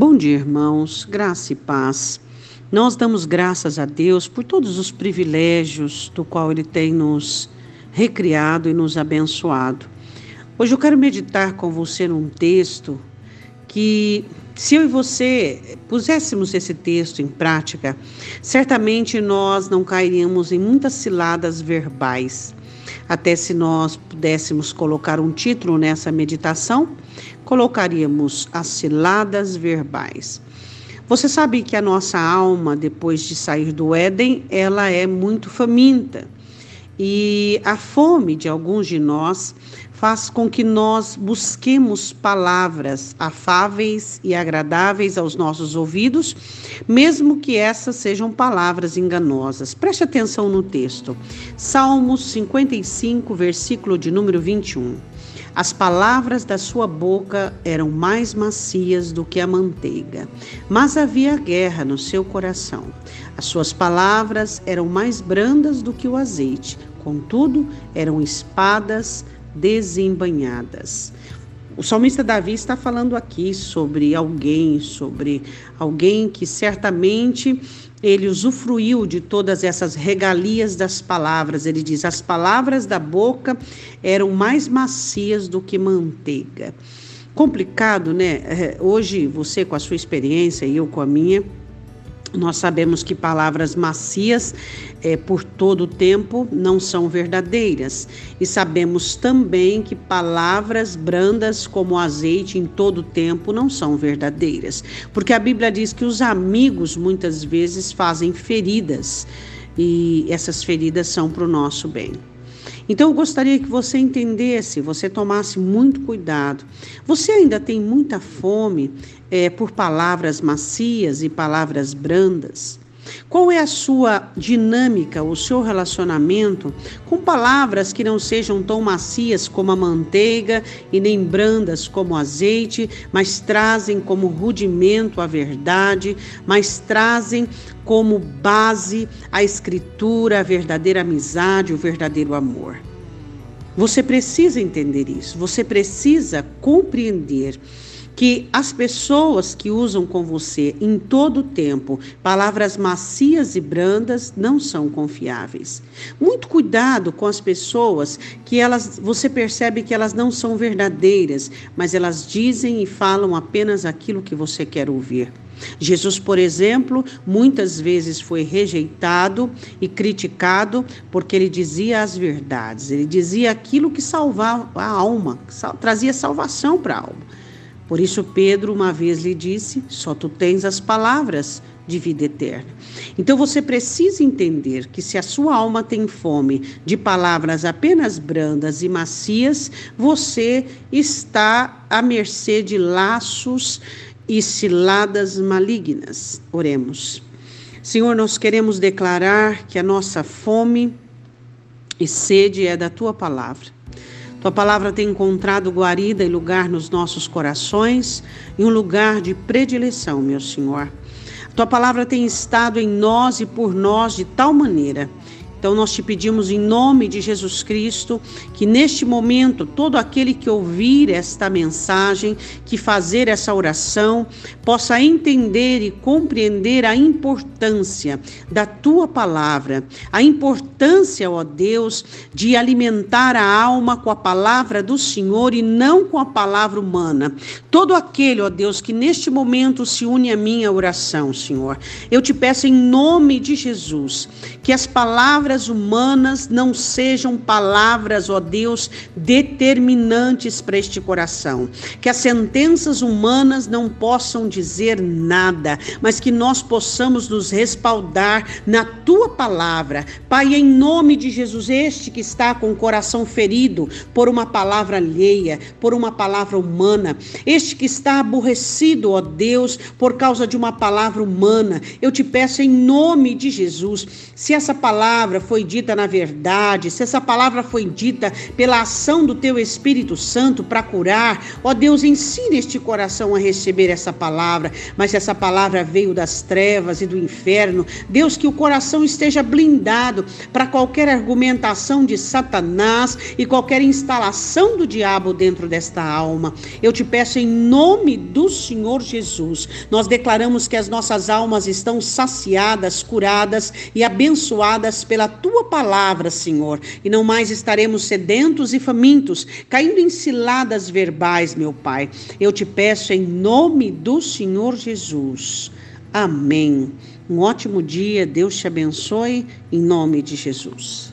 Bom dia, irmãos, graça e paz. Nós damos graças a Deus por todos os privilégios do qual Ele tem nos recriado e nos abençoado. Hoje eu quero meditar com você num texto que, se eu e você puséssemos esse texto em prática, certamente nós não cairíamos em muitas ciladas verbais. Até se nós pudéssemos colocar um título nessa meditação, colocaríamos as ciladas verbais. Você sabe que a nossa alma, depois de sair do Éden, ela é muito faminta. E a fome de alguns de nós faz com que nós busquemos palavras afáveis e agradáveis aos nossos ouvidos, mesmo que essas sejam palavras enganosas. Preste atenção no texto. Salmos 55, versículo de número 21. As palavras da sua boca eram mais macias do que a manteiga, mas havia guerra no seu coração. As suas palavras eram mais brandas do que o azeite, contudo, eram espadas desembanhadas. O salmista Davi está falando aqui sobre alguém, sobre alguém que certamente ele usufruiu de todas essas regalias das palavras. Ele diz: as palavras da boca eram mais macias do que manteiga. Complicado, né? É, hoje, você com a sua experiência e eu com a minha, nós sabemos que palavras macias é, por todo o tempo não são verdadeiras. E sabemos também que palavras brandas como azeite em todo o tempo não são verdadeiras. Porque a Bíblia diz que os amigos muitas vezes fazem feridas e essas feridas são para o nosso bem. Então eu gostaria que você entendesse, você tomasse muito cuidado. Você ainda tem muita fome é, por palavras macias e palavras brandas? Qual é a sua dinâmica, o seu relacionamento com palavras que não sejam tão macias como a manteiga e nem brandas como o azeite, mas trazem como rudimento a verdade, mas trazem como base a escritura, a verdadeira amizade, o verdadeiro amor? Você precisa entender isso, você precisa compreender que as pessoas que usam com você em todo o tempo palavras macias e brandas não são confiáveis. Muito cuidado com as pessoas que elas você percebe que elas não são verdadeiras, mas elas dizem e falam apenas aquilo que você quer ouvir. Jesus, por exemplo, muitas vezes foi rejeitado e criticado porque ele dizia as verdades, ele dizia aquilo que salvava a alma, trazia salvação para a alma. Por isso, Pedro uma vez lhe disse: Só tu tens as palavras de vida eterna. Então você precisa entender que se a sua alma tem fome de palavras apenas brandas e macias, você está à mercê de laços e ciladas malignas. Oremos. Senhor, nós queremos declarar que a nossa fome e sede é da tua palavra. Tua palavra tem encontrado guarida e lugar nos nossos corações e um lugar de predileção, meu Senhor. Tua palavra tem estado em nós e por nós de tal maneira então nós te pedimos em nome de Jesus Cristo que neste momento todo aquele que ouvir esta mensagem, que fazer essa oração, possa entender e compreender a importância da tua palavra, a importância, ó Deus, de alimentar a alma com a palavra do Senhor e não com a palavra humana. Todo aquele, ó Deus, que neste momento se une à minha oração, Senhor, eu te peço em nome de Jesus que as palavras palavras humanas não sejam palavras, ó Deus, determinantes para este coração. Que as sentenças humanas não possam dizer nada, mas que nós possamos nos respaldar na tua palavra. Pai, em nome de Jesus, este que está com o coração ferido por uma palavra alheia, por uma palavra humana, este que está aborrecido, ó Deus, por causa de uma palavra humana, eu te peço em nome de Jesus, se essa palavra palavra foi dita na verdade, se essa palavra foi dita pela ação do teu Espírito Santo para curar, ó Deus, ensina este coração a receber essa palavra. Mas se essa palavra veio das trevas e do inferno, Deus, que o coração esteja blindado para qualquer argumentação de Satanás e qualquer instalação do diabo dentro desta alma. Eu te peço em nome do Senhor Jesus, nós declaramos que as nossas almas estão saciadas, curadas e abençoadas pela tua palavra, Senhor, e não mais estaremos sedentos e famintos, caindo em ciladas verbais, meu Pai. Eu te peço em nome do Senhor Jesus. Amém. Um ótimo dia, Deus te abençoe, em nome de Jesus.